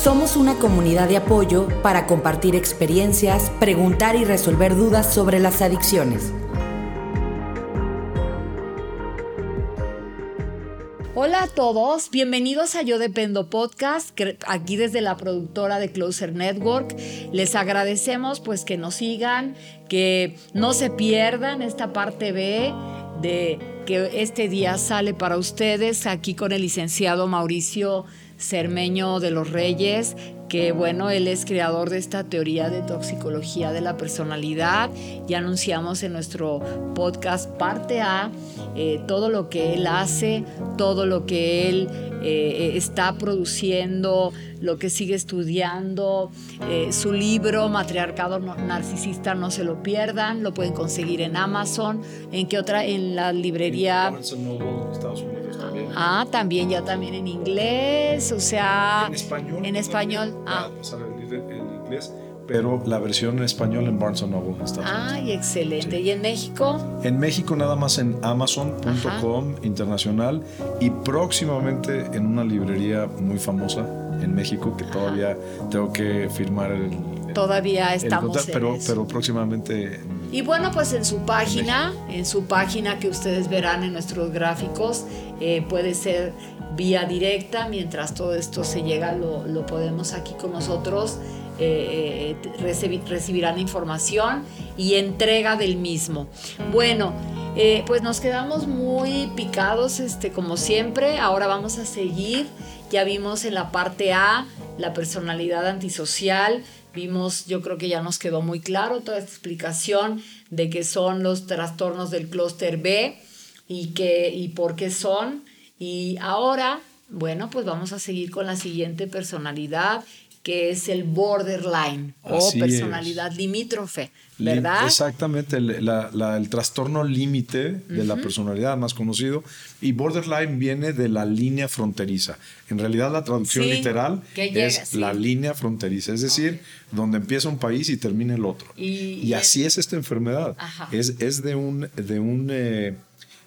Somos una comunidad de apoyo para compartir experiencias, preguntar y resolver dudas sobre las adicciones. Hola a todos, bienvenidos a Yo Dependo Podcast, aquí desde la productora de Closer Network. Les agradecemos pues que nos sigan, que no se pierdan esta parte B de que este día sale para ustedes aquí con el licenciado Mauricio Cermeño de los Reyes, que bueno, él es creador de esta teoría de toxicología de la personalidad. Ya anunciamos en nuestro podcast parte A eh, todo lo que él hace, todo lo que él eh, está produciendo, lo que sigue estudiando. Eh, su libro, Matriarcado Narcisista, no se lo pierdan, lo pueden conseguir en Amazon. ¿En qué otra? En la librería. En Estados Unidos también. Ah, también, ya también en inglés, o sea. En español. En español. Ah. En inglés pero la versión en español en Barnes Noble. Ay, excelente. ¿Y en México? En México nada más en amazon.com internacional y próximamente en una librería muy famosa en México que todavía tengo que firmar el... Todavía estamos pero, pero próximamente... Y bueno, pues en su página, en su página que ustedes verán en nuestros gráficos, eh, puede ser vía directa, mientras todo esto se llega, lo, lo podemos aquí con nosotros eh, recibirán información y entrega del mismo. Bueno, eh, pues nos quedamos muy picados, este, como siempre. Ahora vamos a seguir. Ya vimos en la parte A la personalidad antisocial. Vimos, yo creo que ya nos quedó muy claro toda esta explicación de qué son los trastornos del clúster B y, qué, y por qué son. Y ahora, bueno, pues vamos a seguir con la siguiente personalidad que es el borderline o personalidad limítrofe, ¿verdad? Exactamente, el, trastorno límite de la personalidad más conocido. Y borderline viene de la línea fronteriza. En realidad la traducción literal es la línea fronteriza, es decir, donde empieza un país y termina el otro. Y, así es esta enfermedad. Es, es, de un... De un eh,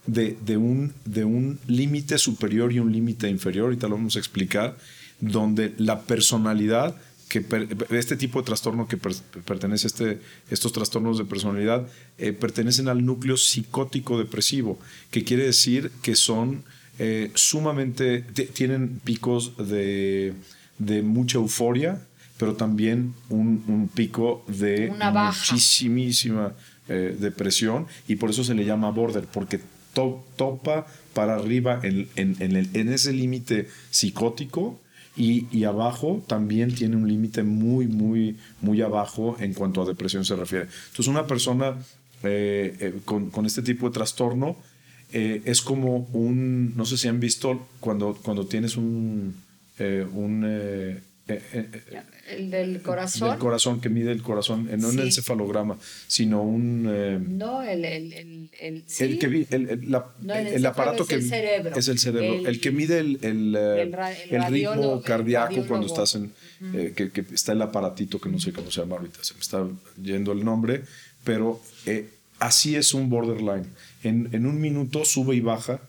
de, un, de un límite superior y un límite inferior, ahorita lo vamos a explicar, donde la personalidad, que este tipo de trastorno que pertenece a este, estos trastornos de personalidad, eh, pertenecen al núcleo psicótico depresivo, que quiere decir que son eh, sumamente, tienen picos de, mucha euforia, pero también un, pico de muchísima eh, depresión y por eso se le llama border, porque topa para arriba en, en ese límite psicótico y, abajo también tiene un límite muy, muy, muy abajo en cuanto a depresión se refiere. Entonces, una persona eh, eh, con, con, este tipo de trastorno eh, es como un, no sé si han visto cuando, cuando tienes un, un el del corazón. Del corazón, que mide el corazón, no en el encefalograma, sino un... no, el... el, el, el, el que el, aparato que... Es el cerebro. Es el cerebro. El, que mide el, el, ritmo cardíaco cuando estás en... que, que, está el aparatito que no sé cómo se llama ahorita, se me está yendo el nombre, pero así es un borderline. En, en un minuto sube y baja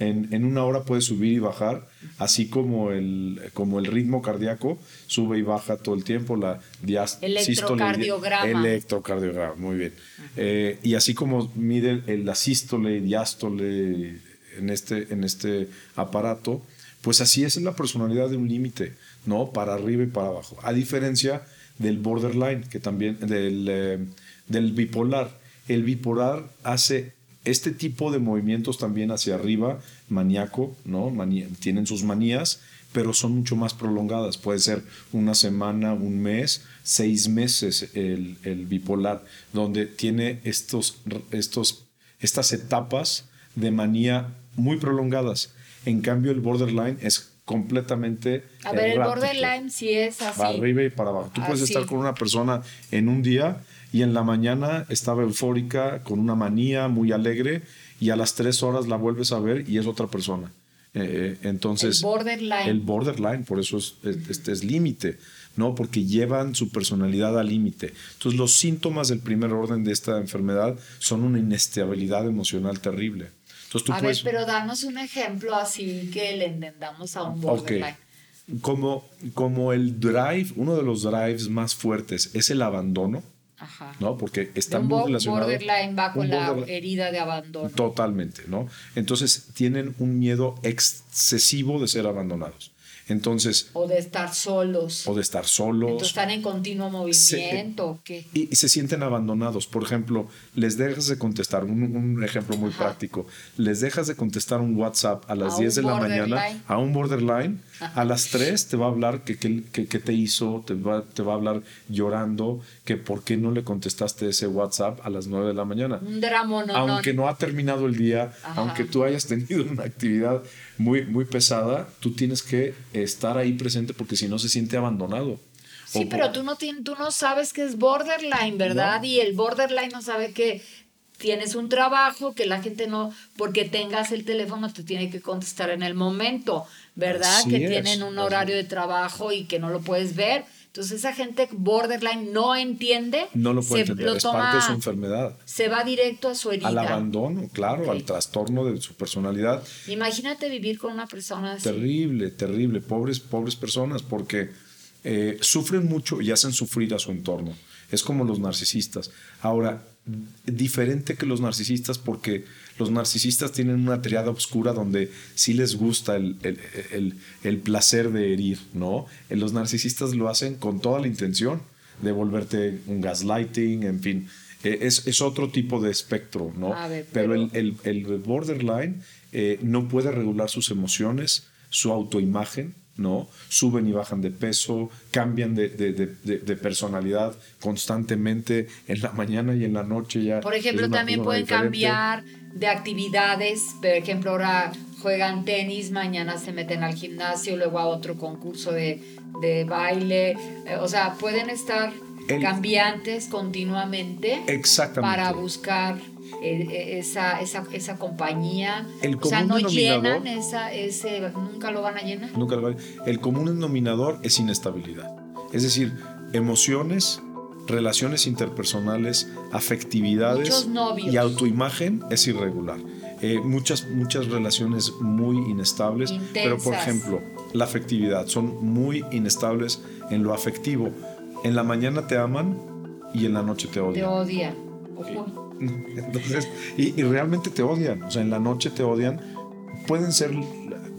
en, una hora puede subir y bajar, así como el, como el ritmo cardíaco sube y baja todo el tiempo, la electrocardiograma. electrocardiograma, muy bien. Eh, y así como mide el, la sístole y diástole en este, en este aparato, pues así es la personalidad de un límite, ¿no? Para arriba y para abajo. A diferencia del borderline, que también, del, eh, del bipolar. El bipolar hace este tipo de movimientos también hacia arriba, maníaco, ¿no? tienen sus manías, pero son mucho más prolongadas. Puede ser una semana, un mes, seis meses el, bipolar, donde tiene estos, estos, estas etapas de manía muy prolongadas. En cambio, el borderline es completamente. A ver, el borderline sí es así. Para arriba y para abajo. Tú puedes estar con una persona en un día y en la mañana estaba eufórica, con una manía, muy alegre, y a las tres horas la vuelves a ver y es otra persona. Eh, entonces, el borderline. El borderline, por eso es, este es límite, ¿no? Porque llevan su personalidad al límite. Entonces, los síntomas del primer orden de esta enfermedad son una inestabilidad emocional terrible. Entonces, tú a ver, pero danos un ejemplo así que le entendamos a un borderline. como, como el drive, uno de los drives más fuertes es el abandono, Ajá. ¿no? Porque está muy relacionado. Borderline va con la herida de abandono. Totalmente, ¿no? Entonces tienen un miedo excesivo de ser abandonados. Entonces. O de estar solos. O de estar solos. Entonces están en continuo movimiento. ¿qué? Y, se sienten abandonados. Por ejemplo, les dejas de contestar, un, ejemplo muy práctico, les dejas de contestar un WhatsApp a las 10 de la mañana a un borderline, a las 3 te va a hablar que, que, te hizo, te va, te va a hablar llorando, que por qué no le contestaste ese WhatsApp a las 9 de la mañana. Un drama, no, Aunque no. ha terminado el día, aunque tú hayas tenido una actividad muy, muy pesada, tú tienes que estar ahí presente porque si no se siente abandonado. Sí, pero tú no, tienes, tú no sabes que es borderline, ¿verdad? Y el borderline no sabe que tienes un trabajo, que la gente no, porque tengas el teléfono, te tiene que contestar en el momento, ¿verdad? que tienen un horario de trabajo y que no lo puedes ver. Entonces esa gente borderline no entiende. No lo puede entender, es parte de su enfermedad. Se va directo a su herida. Al abandono, claro, al trastorno de su personalidad. Imagínate vivir con una persona así. Terrible, terrible, pobres, pobres personas, porque eh, sufren mucho y hacen sufrir a su entorno. Es como los narcisistas. Ahora, diferente que los narcisistas porque los narcisistas tienen una triada oscura donde sí les gusta el, placer de herir, ¿no? Eh, los narcisistas lo hacen con toda la intención de volverte un gaslighting, en fin. Eh, es, otro tipo de espectro, ¿no? pero, el, borderline eh, no puede regular sus emociones, su autoimagen, ¿no? Suben y bajan de peso, cambian de, personalidad constantemente en la mañana y en la noche ya. Por ejemplo, también pueden cambiar de actividades, por ejemplo, ahora juegan tenis, mañana se meten al gimnasio, luego a otro concurso de, baile, eh, o sea, pueden estar cambiantes continuamente para buscar eh, eh, esa, esa, esa compañía. El o sea, no llenan esa, ese, nunca lo van a llenar. Nunca lo van El común denominador es inestabilidad. Es decir, emociones, relaciones interpersonales, afectividades y autoimagen es irregular. Eh, muchas, muchas relaciones muy inestables, pero por ejemplo, la afectividad, son muy inestables en lo afectivo. En la mañana te aman y en la noche te odian. Te odian. Entonces, y, realmente te odian, o sea, en la noche te odian. Pueden ser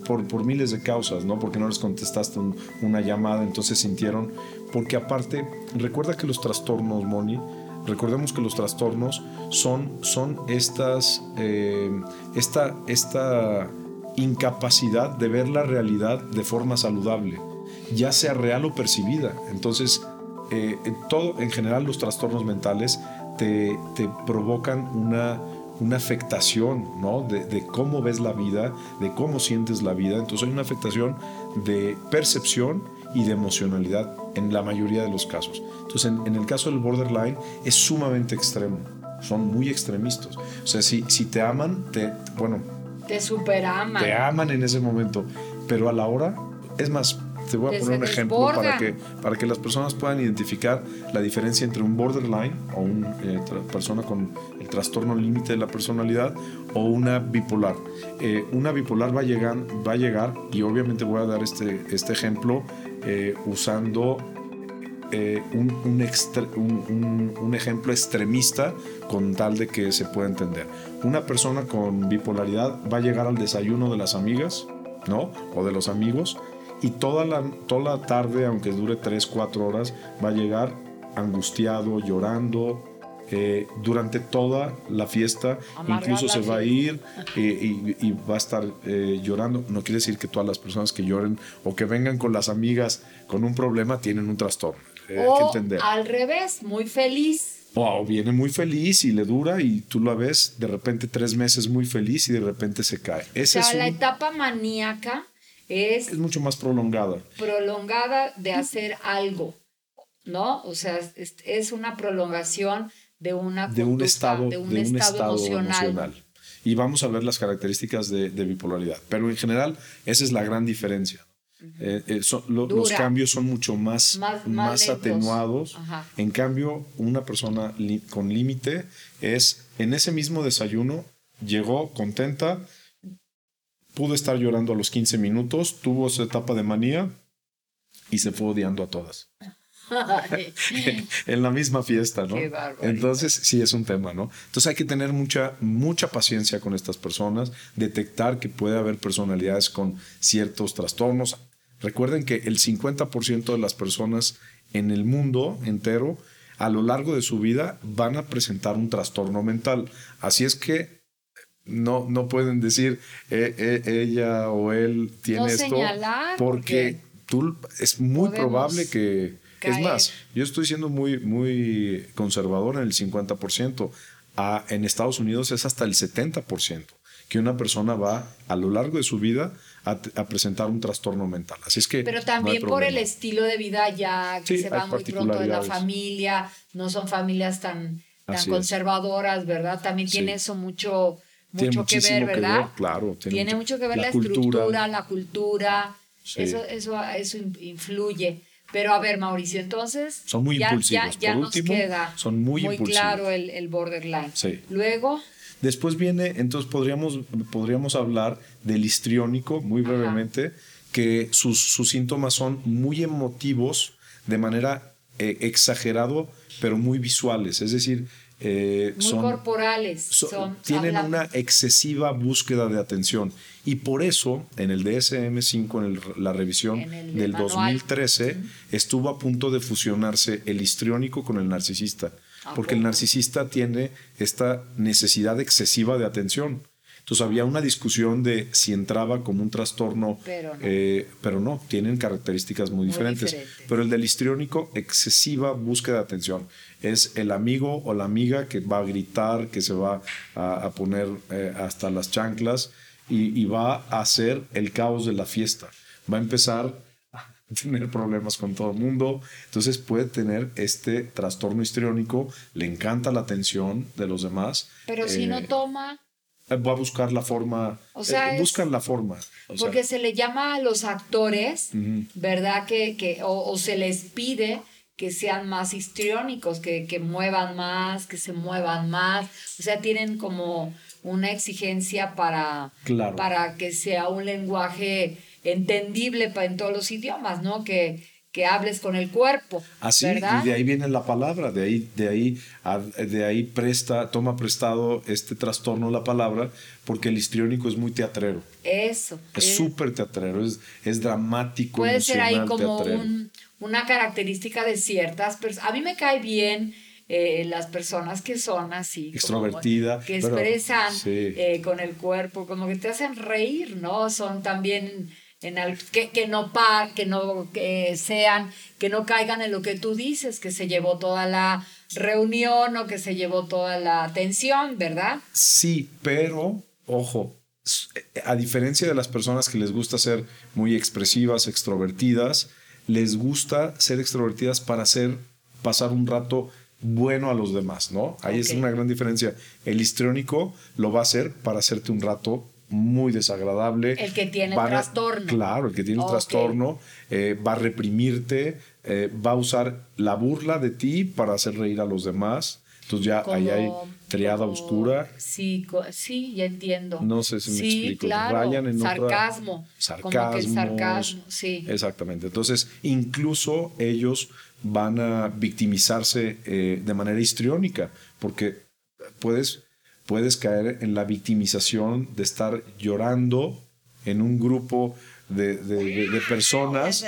por, por miles de causas, ¿no? Porque no les contestaste una llamada, entonces sintieron. Porque aparte, recuerda que los trastornos, Moni, recordemos que los trastornos son, son estas, eh, esta, esta incapacidad de ver la realidad de forma saludable, ya sea real o percibida. Entonces, eh, todo, en general, los trastornos mentales te, provocan una, una afectación ¿no? de, cómo ves la vida, de cómo sientes la vida. Entonces hay una afectación de percepción y de emocionalidad en la mayoría de los casos. Entonces en, el caso del borderline es sumamente extremo, son muy extremistas. O sea, si, si te aman, te, bueno... Te superaman. Te aman en ese momento, pero a la hora, es más, te voy a poner un ejemplo para que, para que las personas puedan identificar la diferencia entre un borderline o una eh, persona con el trastorno límite de la personalidad o una bipolar. Eh, una bipolar va a, llegar, va a llegar, y obviamente voy a dar este, este ejemplo eh, usando un, un, un, ejemplo extremista con tal de que se pueda entender. Una persona con bipolaridad va a llegar al desayuno de las amigas, ¿no? O de los amigos y toda la, toda la tarde, aunque dure 3, 4 horas, va a llegar angustiado, llorando. Eh, durante toda la fiesta, incluso se va a ir eh, y, va a estar eh, llorando. No quiere decir que todas las personas que lloren o que vengan con las amigas con un problema tienen un trastorno. o que entender. al revés, muy feliz. O viene muy feliz y le dura y tú la ves de repente tres meses muy feliz y de repente se cae. Esa o sea, es la etapa maníaca es, mucho más prolongada. Prolongada de hacer algo, ¿no? O sea, es, una prolongación de una de un estado, de un, estado, emocional. Y vamos a ver las características de, bipolaridad. Pero en general, esa es la gran diferencia. Eh, eh, los cambios son mucho más, más, atenuados. En cambio, una persona con límite es en ese mismo desayuno, llegó contenta, pudo estar llorando a los 15 minutos, tuvo esa etapa de manía y se fue odiando a todas. en la misma fiesta, ¿no? Entonces, sí es un tema, ¿no? Entonces hay que tener mucha, mucha paciencia con estas personas, detectar que puede haber personalidades con ciertos trastornos. Recuerden que el 50% de las personas en el mundo entero, a lo largo de su vida, van a presentar un trastorno mental. Así es que no, no pueden decir eh, eh, ella o él tiene esto, porque, tú es muy probable que es más, yo estoy siendo muy, muy conservador en el 50%. A, en Estados Unidos es hasta el 70% que una persona va a lo largo de su vida a, presentar un trastorno mental. Así es que. Pero también por el estilo de vida ya que se va muy pronto de la familia, no son familias tan, tan conservadoras, ¿verdad? También tiene eso mucho, mucho que ver, ¿verdad? claro. Tiene, mucho, que ver la, estructura, la cultura. Eso, eso, eso influye. Pero a ver, Mauricio, entonces. Son muy ya, impulsivos. Ya, nos queda son muy, muy claro el, el borderline. Sí. Luego. Después viene, entonces podríamos, podríamos hablar del histriónico, muy brevemente, que sus, sus, síntomas son muy emotivos, de manera eh, exagerado, pero muy visuales. Es decir, eh, muy corporales. tienen una excesiva búsqueda de atención. Y por eso, en el DSM-5, en la revisión del 2013, estuvo a punto de fusionarse el histriónico con el narcisista. Porque el narcisista tiene esta necesidad excesiva de atención. Entonces había una discusión de si entraba como un trastorno, pero no, eh, tienen características muy, diferentes. Pero el del histriónico, excesiva búsqueda de atención. Es el amigo o la amiga que va a gritar, que se va a, poner eh, hasta las chanclas y, va a hacer el caos de la fiesta. Va a empezar a tener problemas con todo el mundo. Entonces puede tener este trastorno histriónico, le encanta la atención de los demás. Pero si no eh, toma va a buscar la forma, o sea, eh, buscan la forma. porque se le llama a los actores, ¿verdad? Que, que o, se les pide que sean más histriónicos, que, que muevan más, que se muevan más. O sea, tienen como una exigencia para, para que sea un lenguaje entendible en todos los idiomas, ¿no? Que, que hables con el cuerpo. Así, y de ahí viene la palabra, de ahí, de ahí, de ahí presta, toma prestado este trastorno la palabra, porque el histriónico es muy teatrero. Eso. Es súper teatrero, es, es dramático. Puede ser ahí como una característica de ciertas personas. A mí me cae bien eh, las personas que son así. Extrovertida. que expresan eh, con el cuerpo, como que te hacen reír, ¿no? Son también que, que, no par, que no que sean, que no caigan en lo que tú dices, que se llevó toda la reunión o que se llevó toda la atención, ¿verdad? Sí, pero, ojo, a diferencia de las personas que les gusta ser muy expresivas, extrovertidas, les gusta ser extrovertidas para hacer pasar un rato bueno a los demás, ¿no? Ahí es una gran diferencia. El histriónico lo va a hacer para hacerte un rato muy desagradable. El que tiene el trastorno. Claro, el que tiene el trastorno eh, va a reprimirte, eh, va a usar la burla de ti para hacer reír a los demás. Entonces ya ahí hay triada oscura. Sí, sí, ya entiendo. No sé si me sí, explico. Claro. en sarcasmo. Sarcasmo. sarcasmo, sí. Exactamente. Entonces, incluso ellos van a victimizarse eh, de manera histriónica, porque puedes puedes caer en la victimización de estar llorando en un grupo de, personas,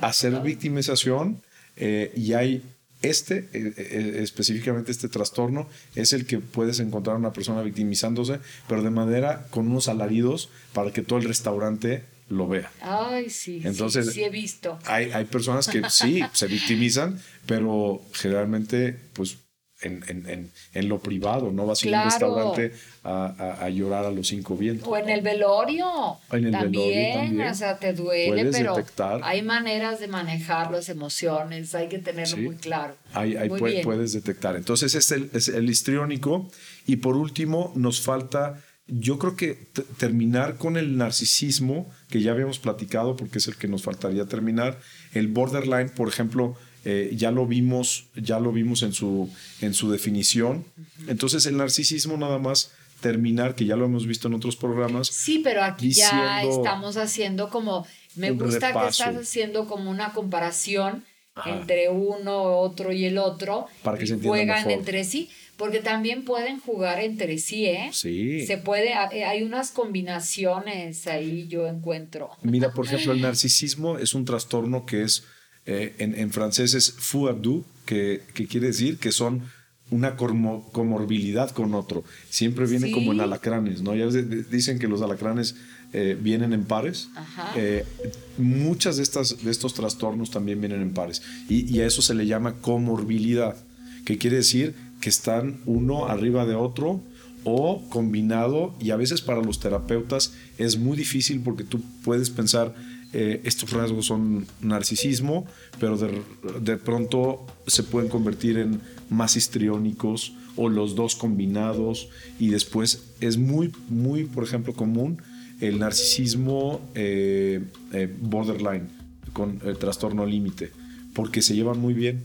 hacer victimización eh, y hay este, eh, eh, específicamente este trastorno, es el que puedes encontrar a una persona victimizándose, pero de manera con unos alaridos para que todo el restaurante lo vea. Ay, sí. Entonces, sí, he visto. Hay, hay personas que sí se victimizan, pero generalmente, pues en, lo privado, no vas a ir a un restaurante a, llorar a los cinco vientos. O en el velorio. En el también, también. O sea, te duele, pero hay maneras de manejar las emociones, hay que tenerlo muy claro. Ahí, puedes detectar. Entonces, es el, es el histriónico. Y por último, nos falta yo creo que terminar con el narcisismo, que ya habíamos platicado porque es el que nos faltaría terminar, el borderline, por ejemplo, eh, ya lo vimos, ya lo vimos en su, en su definición. Entonces el narcisismo nada más terminar, que ya lo hemos visto en otros programas. Sí, pero aquí ya estamos haciendo como Me gusta que estás haciendo como una comparación entre uno, otro y el otro. Para que se juegan entre sí, porque también pueden jugar entre sí, ¿eh? Sí. Se puede, eh, hay unas combinaciones ahí yo encuentro. Mira, por ejemplo, el narcisismo es un trastorno que es, eh, en, francés es fou que, que quiere decir que son una comorbilidad con otro. Siempre viene como en alacranes, ¿no? Ya dicen que los alacranes eh, vienen en pares. Eh, muchas de, estas, de estos trastornos también vienen en pares. Y, a eso se le llama comorbilidad, que quiere decir que están uno arriba de otro o combinado y a veces para los terapeutas es muy difícil porque tú puedes pensar eh, estos rasgos son narcisismo, pero de, pronto se pueden convertir en más histriónicos o los dos combinados. Y después es muy, muy, por ejemplo, común el narcisismo eh, eh, borderline, con el trastorno límite, porque se llevan muy bien.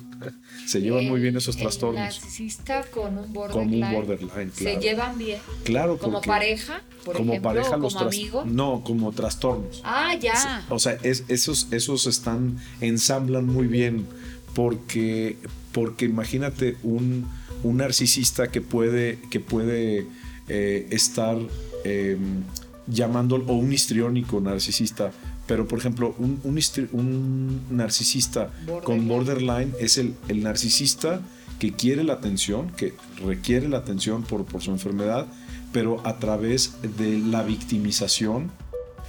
Se llevan muy bien esos trastornos. El narcisista con un borderline. Se llevan bien. Claro, como pareja, por como ejemplo, pareja, como amigo. No, como trastornos. Ah, ya. O sea, esos, esos están, ensamblan muy bien, porque, porque imagínate un, un narcisista que puede, que puede eh, estar em, llamándolo, o un histriónico narcisista, pero por ejemplo, un, un, narcisista con borderline es el, el, narcisista que quiere la atención, que requiere la atención por, por su enfermedad, pero a través de la victimización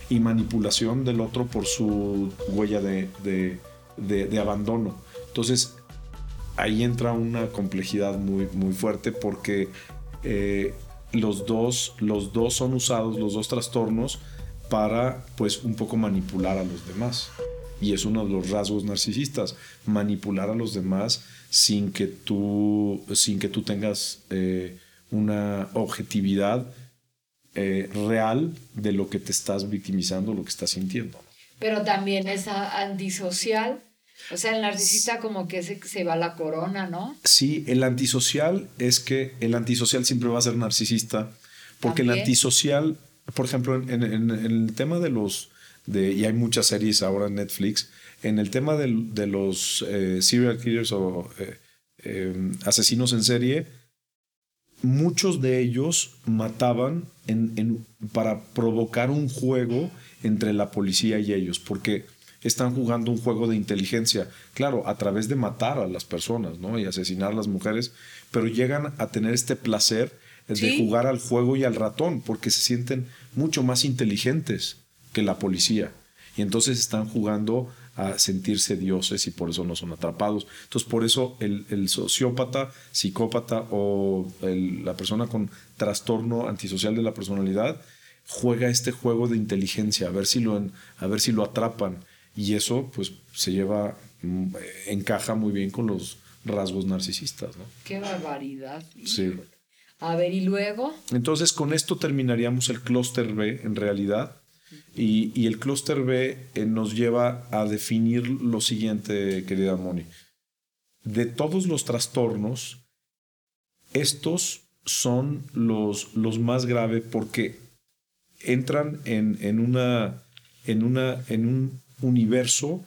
y manipulación del otro por su huella de, de, abandono. Entonces, ahí entra una complejidad muy, muy fuerte porque eh, los dos, los dos son usados, los dos trastornos, para pues un poco manipular a los demás. Y es uno de los rasgos narcisistas, manipular a los demás sin que tú, sin que tú tengas eh, una objetividad eh, real de lo que te estás victimizando, lo que estás sintiendo. Pero también es antisocial o sea, el narcisista como que se, se va la corona, ¿no? Sí, el antisocial es que el antisocial siempre va a ser narcisista, porque el antisocial, por ejemplo, en, el tema de los, y hay muchas series ahora en Netflix, en el tema de, los eh, serial killers o eh, eh, asesinos en serie, muchos de ellos mataban en, para provocar un juego entre la policía y ellos, porque están jugando un juego de inteligencia, claro, a través de matar a las personas, ¿no? Y asesinar a las mujeres, pero llegan a tener este placer de jugar al juego y al ratón, porque se sienten mucho más inteligentes que la policía. Y entonces están jugando a sentirse dioses y por eso no son atrapados. Entonces por eso el, sociópata, psicópata o la persona con trastorno antisocial de la personalidad juega este juego de inteligencia, a ver si lo, a ver si lo atrapan y eso pues se lleva, mm, encaja muy bien con los rasgos narcisistas. ¿no? Qué barbaridad. Sí. A ver, ¿y luego? Entonces con esto terminaríamos el clúster B en realidad. Y, el clúster B eh, nos lleva a definir lo siguiente, querida Moni. De todos los trastornos, estos son los, los más graves porque entran en, en, una, en, una, en un universo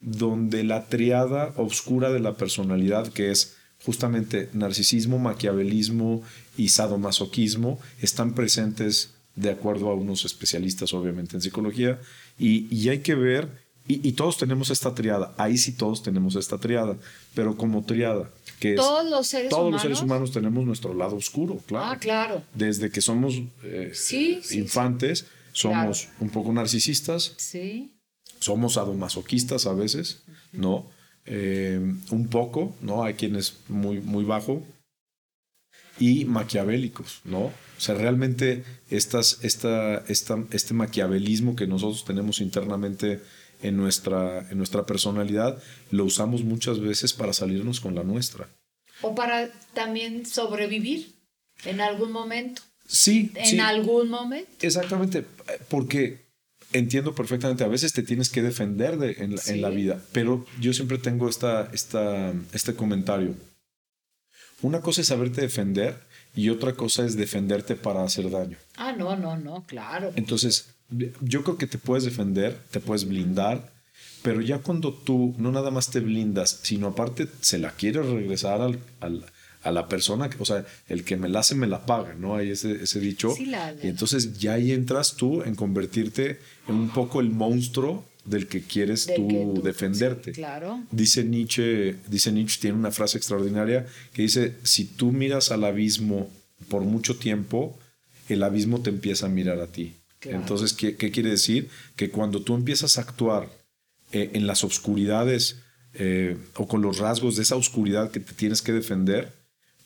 donde la triada oscura de la personalidad, que es justamente narcisismo, maquiavelismo y sadomasoquismo, están presentes de acuerdo a unos especialistas, obviamente, en psicología, y, hay que ver, y, todos tenemos esta triada, ahí sí todos tenemos esta triada, pero como triada, que todos los seres todos humanos. los seres humanos tenemos nuestro lado oscuro, claro. Ah, claro. Desde que somos eh, infantes, somos un poco narcisistas. Sí somos sadomasoquistas a veces, ¿no? Eh, un poco, ¿no? Hay quienes muy, muy bajo. Y maquiavélicos, ¿no? O sea, realmente estas, esta, esta, este maquiavelismo que nosotros tenemos internamente en nuestra, en nuestra personalidad, lo usamos muchas veces para salirnos con la nuestra. O para también sobrevivir en algún momento. Sí. En algún momento. Exactamente, porque entiendo perfectamente, a veces te tienes que defender de, en, la vida, pero yo siempre tengo esta, esta, este comentario. Una cosa es saberte defender y otra cosa es defenderte para hacer daño. Ah, no, no, no, claro. Entonces, yo creo que te puedes defender, te puedes blindar, pero ya cuando tú no nada más te blindas, sino aparte se la quieres regresar al, a la persona, o sea, el que me la hace me la paga, ¿no? Hay ese, ese dicho. Y entonces ya ahí entras tú en convertirte un poco el monstruo del que quieres tú, defenderte. claro. Dice Nietzsche, dice Nietzsche, tiene una frase extraordinaria que dice, si tú miras al abismo por mucho tiempo, el abismo te empieza a mirar a ti. Entonces, ¿qué, ¿qué, quiere decir? Que cuando tú empiezas a actuar eh, en las oscuridades eh, o con los rasgos de esa oscuridad que te tienes que defender,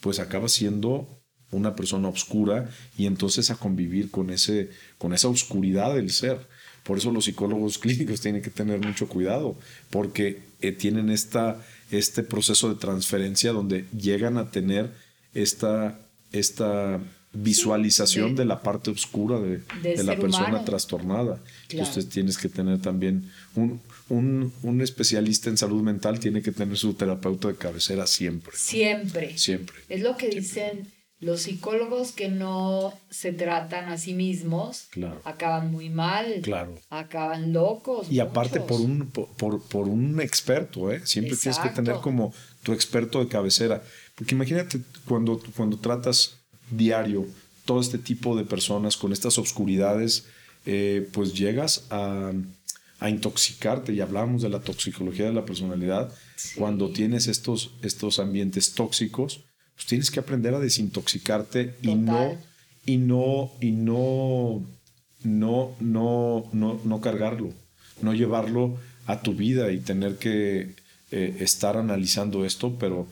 pues acabas siendo una persona oscura y entonces a convivir con, ese, con esa oscuridad del ser. Por eso los psicólogos clínicos tienen que tener mucho cuidado, porque eh, tienen esta, este proceso de transferencia donde llegan a tener esta, esta visualización de, la parte oscura de, la persona trastornada. Entonces tienes que tener también un, un, un, especialista en salud mental, tiene que tener su terapeuta de cabecera siempre. Siempre. Siempre. Es lo que dicen los psicólogos que no se tratan a sí mismos acaban muy mal, claro. acaban locos. Y aparte por un, por, por, un experto, ¿eh? siempre tienes que tener como tu experto de cabecera. Porque imagínate cuando, cuando tratas diario todo este tipo de personas con estas obscuridades, eh, pues llegas a, a, intoxicarte y hablamos de la toxicología de la personalidad. Cuando tienes estos, estos ambientes tóxicos, pues tienes que aprender a desintoxicarte y no, y no, y no, no, no, no, no cargarlo, no llevarlo a tu vida y tener que eh, estar analizando esto, pero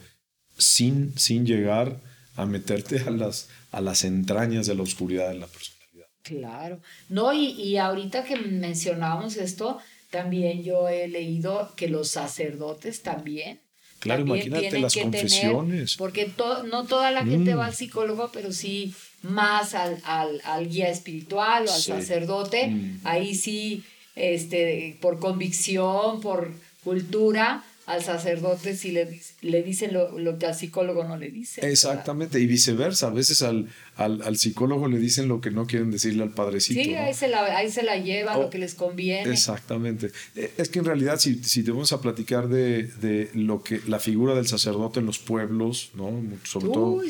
sin, sin llegar a meterte a las, a las entrañas de la oscuridad de la personalidad. Claro. No, y, y ahorita que mencionamos esto, también yo he leído que los sacerdotes también Claro, imagínate las confesiones. porque no toda la gente mm. va al psicólogo, pero sí más al, al, guía espiritual o al sacerdote. Mm. Ahí sí, este, por convicción, por cultura, al sacerdote si le, le dicen lo, lo, que al psicólogo no le dicen. Exactamente, y viceversa. A veces al, al, al, psicólogo le dicen lo que no quieren decirle al padrecito. Sí, ahí, se la, ahí se la lleva, lo oh, que les conviene. Exactamente. Eh, es que en realidad, si, si te vamos a platicar de, de, lo que la figura del sacerdote en los pueblos, ¿no? Sobre todo,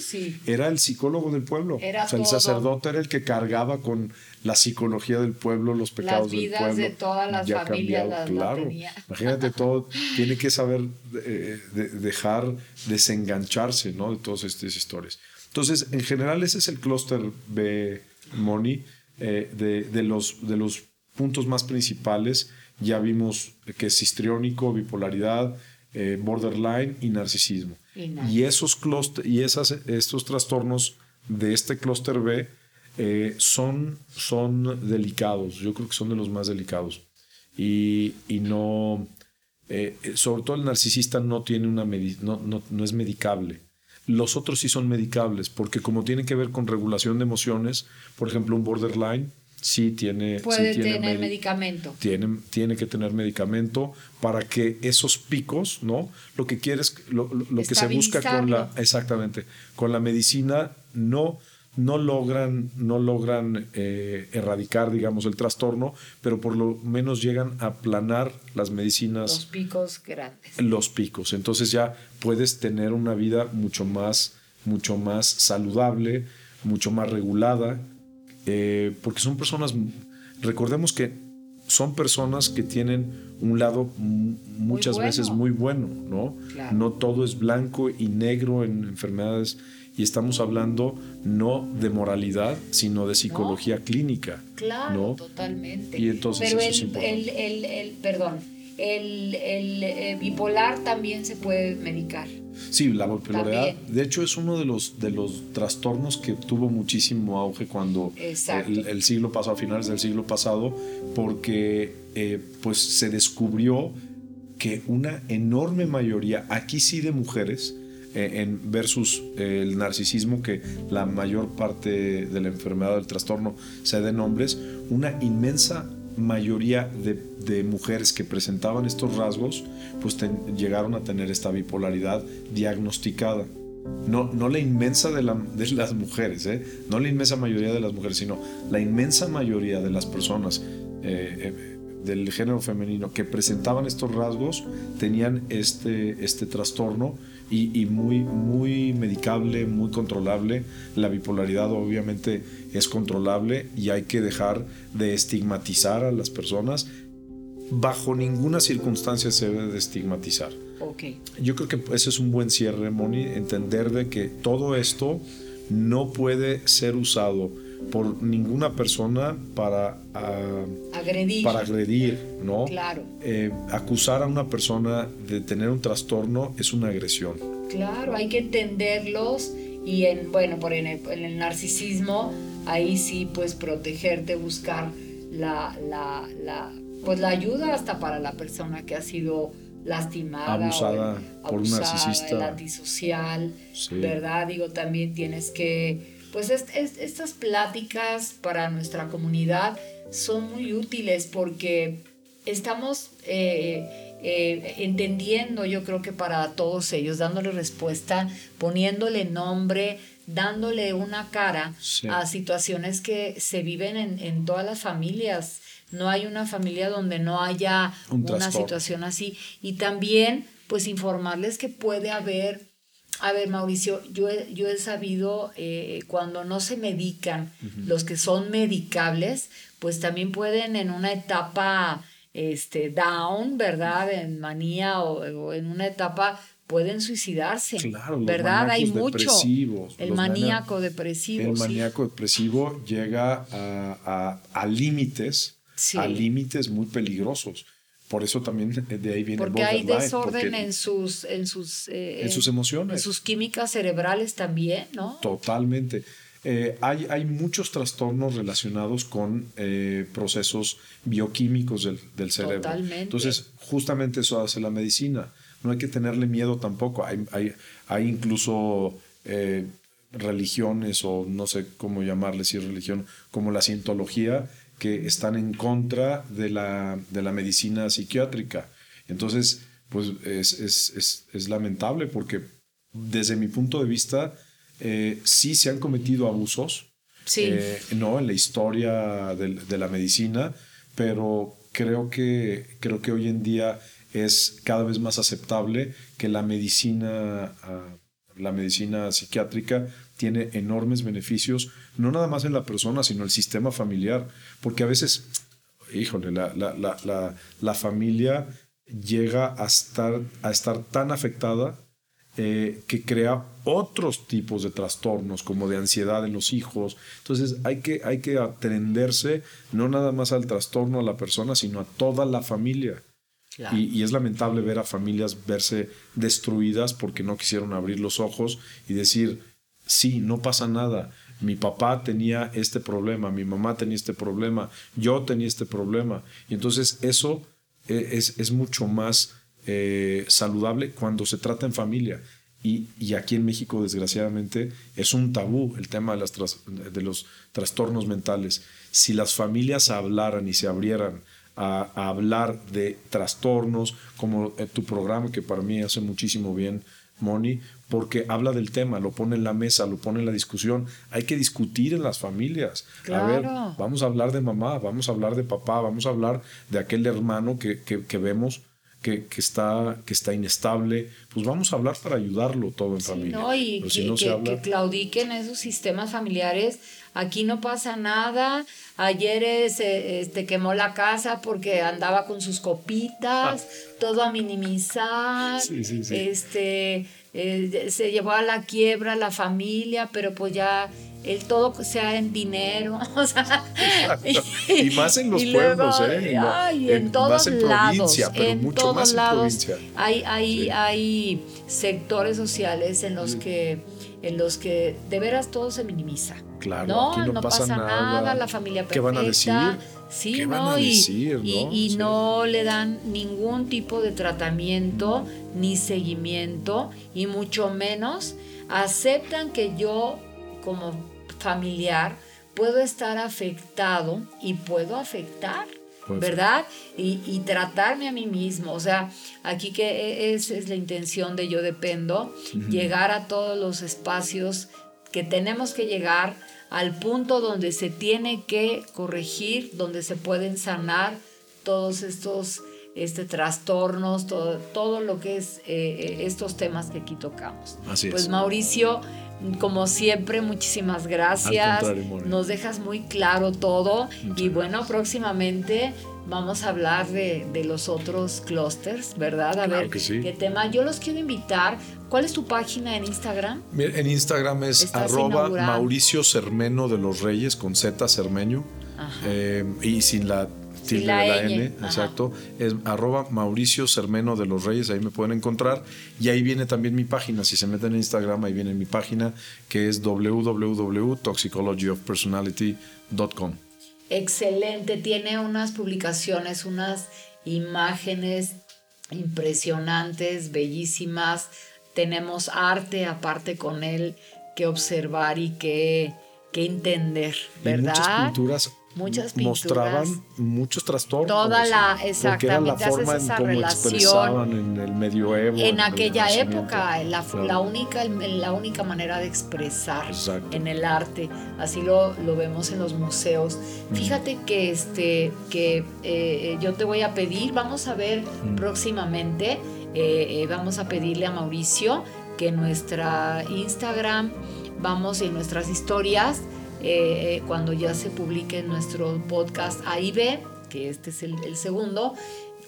era el psicólogo del pueblo. Era o sea, el sacerdote era el que cargaba con la psicología del pueblo, los pecados del pueblo. Las vidas de todas las familias las claro. Imagínate todo, tiene que saber eh, dejar desengancharse, ¿no? De todas estas historias. Entonces, en general ese es el clúster B, Moni, eh, de, los, de los puntos más principales. Ya vimos que es histriónico, bipolaridad, eh, borderline y narcisismo. Y, esos y esas, estos trastornos de este clúster B eh, son, son delicados, yo creo que son de los más delicados. Y, no, eh, sobre todo el narcisista no, tiene una no, no, no, es medicable. Los otros sí son medicables, porque como tienen que ver con regulación de emociones, por ejemplo, un borderline sí tiene... Puede tener medicamento. Tiene, tiene que tener medicamento para que esos picos, ¿no? Lo que quieres, lo, lo que se busca con la... Exactamente, con la medicina no no logran, no logran eh, erradicar, digamos, el trastorno, pero por lo menos llegan a aplanar las medicinas. Los picos grandes. Los picos. Entonces ya puedes tener una vida mucho más, mucho más saludable, mucho más regulada, eh, porque son personas, recordemos que son personas que tienen un lado muchas veces muy bueno, ¿no? No todo es blanco y negro en enfermedades y estamos hablando no de moralidad, sino de psicología clínica. Claro, totalmente. Y entonces Pero el, el, el, perdón, el, eh, bipolar también se puede medicar. Sí, la bipolaridad, de hecho, es uno de los, de los trastornos que tuvo muchísimo auge cuando el, siglo pasado, a finales del siglo pasado, porque eh, pues se descubrió que una enorme mayoría, aquí sí de mujeres, eh, en versus eh, el narcisismo, que la mayor parte de la enfermedad del trastorno se da en hombres, una inmensa mayoría de, mujeres que presentaban estos rasgos, pues llegaron a tener esta bipolaridad diagnosticada. no, no la inmensa de, las mujeres, ¿eh? no la inmensa mayoría de las mujeres, sino la inmensa mayoría de las personas eh, eh, del género femenino que presentaban estos rasgos tenían este, este trastorno y, muy, muy medicable, muy controlable. La bipolaridad obviamente es controlable y hay que dejar de estigmatizar a las personas. Bajo ninguna circunstancia se debe de estigmatizar. Okay. Yo creo que ese es un buen cierre, Moni, entender de que todo esto no puede ser usado por ninguna persona para ah, agredir. Para agredir, ¿no? Claro. Eh, acusar a una persona de tener un trastorno es una agresión. Claro, hay que entenderlos y en, bueno, por en el, narcisismo, ahí sí, pues protegerte, buscar la, la, la, pues la ayuda hasta para la persona que ha sido lastimada, abusada, por un narcisista, el antisocial, ¿verdad? Digo, también tienes que, pues estas pláticas para nuestra comunidad son muy útiles porque estamos eh, eh, entendiendo, yo creo que para todos ellos, dándole respuesta, poniéndole nombre, dándole una cara a situaciones que se viven en, en todas las familias. No hay una familia donde no haya una situación así. Y también, pues informarles que puede haber, a ver, Mauricio, yo he, yo he sabido eh, cuando no se medican, los que son medicables, pues también pueden en una etapa este, down, ¿verdad? En manía o, en una etapa pueden suicidarse. Claro, ¿verdad? Hay mucho. El maníaco depresivo. El maníaco depresivo llega a, a límites a límites muy peligrosos. Por eso también de ahí viene porque hay desorden en sus en sus eh, en sus emociones, en sus químicas cerebrales también, ¿no? Totalmente. Eh, hay, hay, muchos trastornos relacionados con eh, procesos bioquímicos del, del, cerebro. Totalmente. Entonces, justamente eso hace la medicina. No hay que tenerle miedo tampoco. Hay, hay, hay incluso religiones o no sé cómo llamarle si es religión, como la cientología, que están en contra de la, de la medicina psiquiátrica. Entonces, pues es, es, es, lamentable porque desde mi punto de vista, eh, sí se han cometido abusos, eh, ¿no? En la historia de, de, la medicina, pero creo que, creo que hoy en día es cada vez más aceptable que la medicina, ah, la medicina psiquiátrica tiene enormes beneficios, no nada más en la persona, sino el sistema familiar, porque a veces, híjole, la, la, la, familia llega a estar, a estar tan afectada eh, que crea otros tipos de trastornos, como de ansiedad en los hijos. Entonces hay que, hay que atenderse no nada más al trastorno a la persona, sino a toda la familia. Y, y, es lamentable ver a familias verse destruidas porque no quisieron abrir los ojos y decir, sí, no pasa nada. Mi papá tenía este problema, mi mamá tenía este problema, yo tenía este problema. Y entonces eso eh, es, mucho más eh, saludable cuando se trata en familia. Y, aquí en México, desgraciadamente, es un tabú el tema de, las de los trastornos mentales. Si las familias hablaran y se abrieran a, a hablar de trastornos, como eh, tu programa, que para mí hace muchísimo bien, Moni, porque habla del tema, lo pone en la mesa, lo pone en la discusión. Hay que discutir en las familias. A ver, vamos a hablar de mamá, vamos a hablar de papá, vamos a hablar de aquel hermano que, que, vemos que, que, está, que está inestable. Pues vamos a hablar para ayudarlo todo en familia. No, y que, que claudiquen esos sistemas familiares. Aquí no pasa nada. Ayer se este, quemó la casa porque andaba con sus copitas, ah. todo a minimizar. Este eh, se llevó a la quiebra la familia, pero pues ya el todo sea en dinero. y, más en los pueblos, ¿eh? en, todos lados. en todos lados hay, hay, hay sectores sociales en los que en los que de veras todo se minimiza. Claro, no, no, pasa, nada, la familia perfecta. ¿Qué van a decir? Sí, ¿no? y, no le dan ningún tipo de tratamiento ni seguimiento y mucho menos aceptan que yo como familiar puedo estar afectado y puedo afectar pues. ¿verdad? Y, tratarme a mí mismo. O sea, aquí que esa es la intención de Yo Dependo, llegar a todos los espacios que tenemos que llegar al punto donde se tiene que corregir, donde se pueden sanar todos estos este, trastornos, todo, todo lo que es eh, eh, estos temas que aquí tocamos. Así pues Mauricio, como siempre, muchísimas gracias. Nos dejas muy claro todo y bueno, próximamente vamos a hablar de, los otros clusters, ¿verdad? A ver qué tema. Yo los quiero invitar. ¿Cuál es tu página en Instagram? En Instagram es arroba Mauricio Cermeno de los Reyes con Z Cermeño eh, y sin la tilde la de la N, exacto, es arroba Mauricio Cermeno de los Reyes, ahí me pueden encontrar. Y ahí viene también mi página, si se meten en Instagram, ahí viene mi página, que es www.toxicologyofpersonality.com. Excelente, tiene unas publicaciones, unas imágenes impresionantes, bellísimas. Tenemos arte aparte con él que observar y que, que entender, ¿verdad? muchas pinturas muchas pinturas. mostraban muchos trastornos. Toda la, exactamente, era la forma esa en relación. en el medioevo. En, aquella época, la, la, única, la única manera de expresar en el arte. Así lo, lo vemos en los museos. Fíjate que, este, que eh, yo te voy a pedir, vamos a ver próximamente, eh, eh, vamos a pedirle a Mauricio que en nuestra Instagram, vamos en nuestras historias, eh, cuando ya se publique nuestro podcast AIB, que este es el, segundo,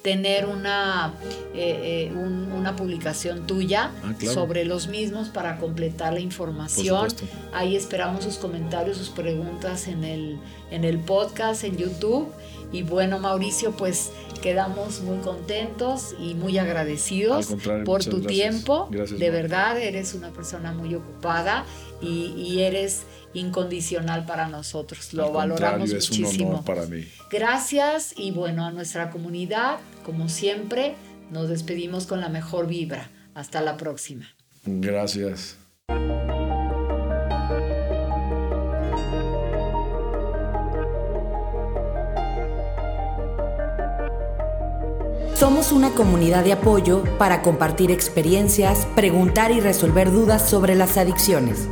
tener una, eh, eh, una publicación tuya ah, sobre los mismos para completar la información. Ahí esperamos sus comentarios, sus preguntas en el, en el podcast, en YouTube. Y bueno, Mauricio, pues quedamos muy contentos y muy agradecidos por tu tiempo. de verdad, eres una persona muy ocupada y, y eres incondicional para nosotros. Lo valoramos es muchísimo. Un honor para mí. Gracias y bueno, a nuestra comunidad, como siempre, nos despedimos con la mejor vibra. Hasta la próxima. Gracias. Somos una comunidad de apoyo para compartir experiencias, preguntar y resolver dudas sobre las adicciones.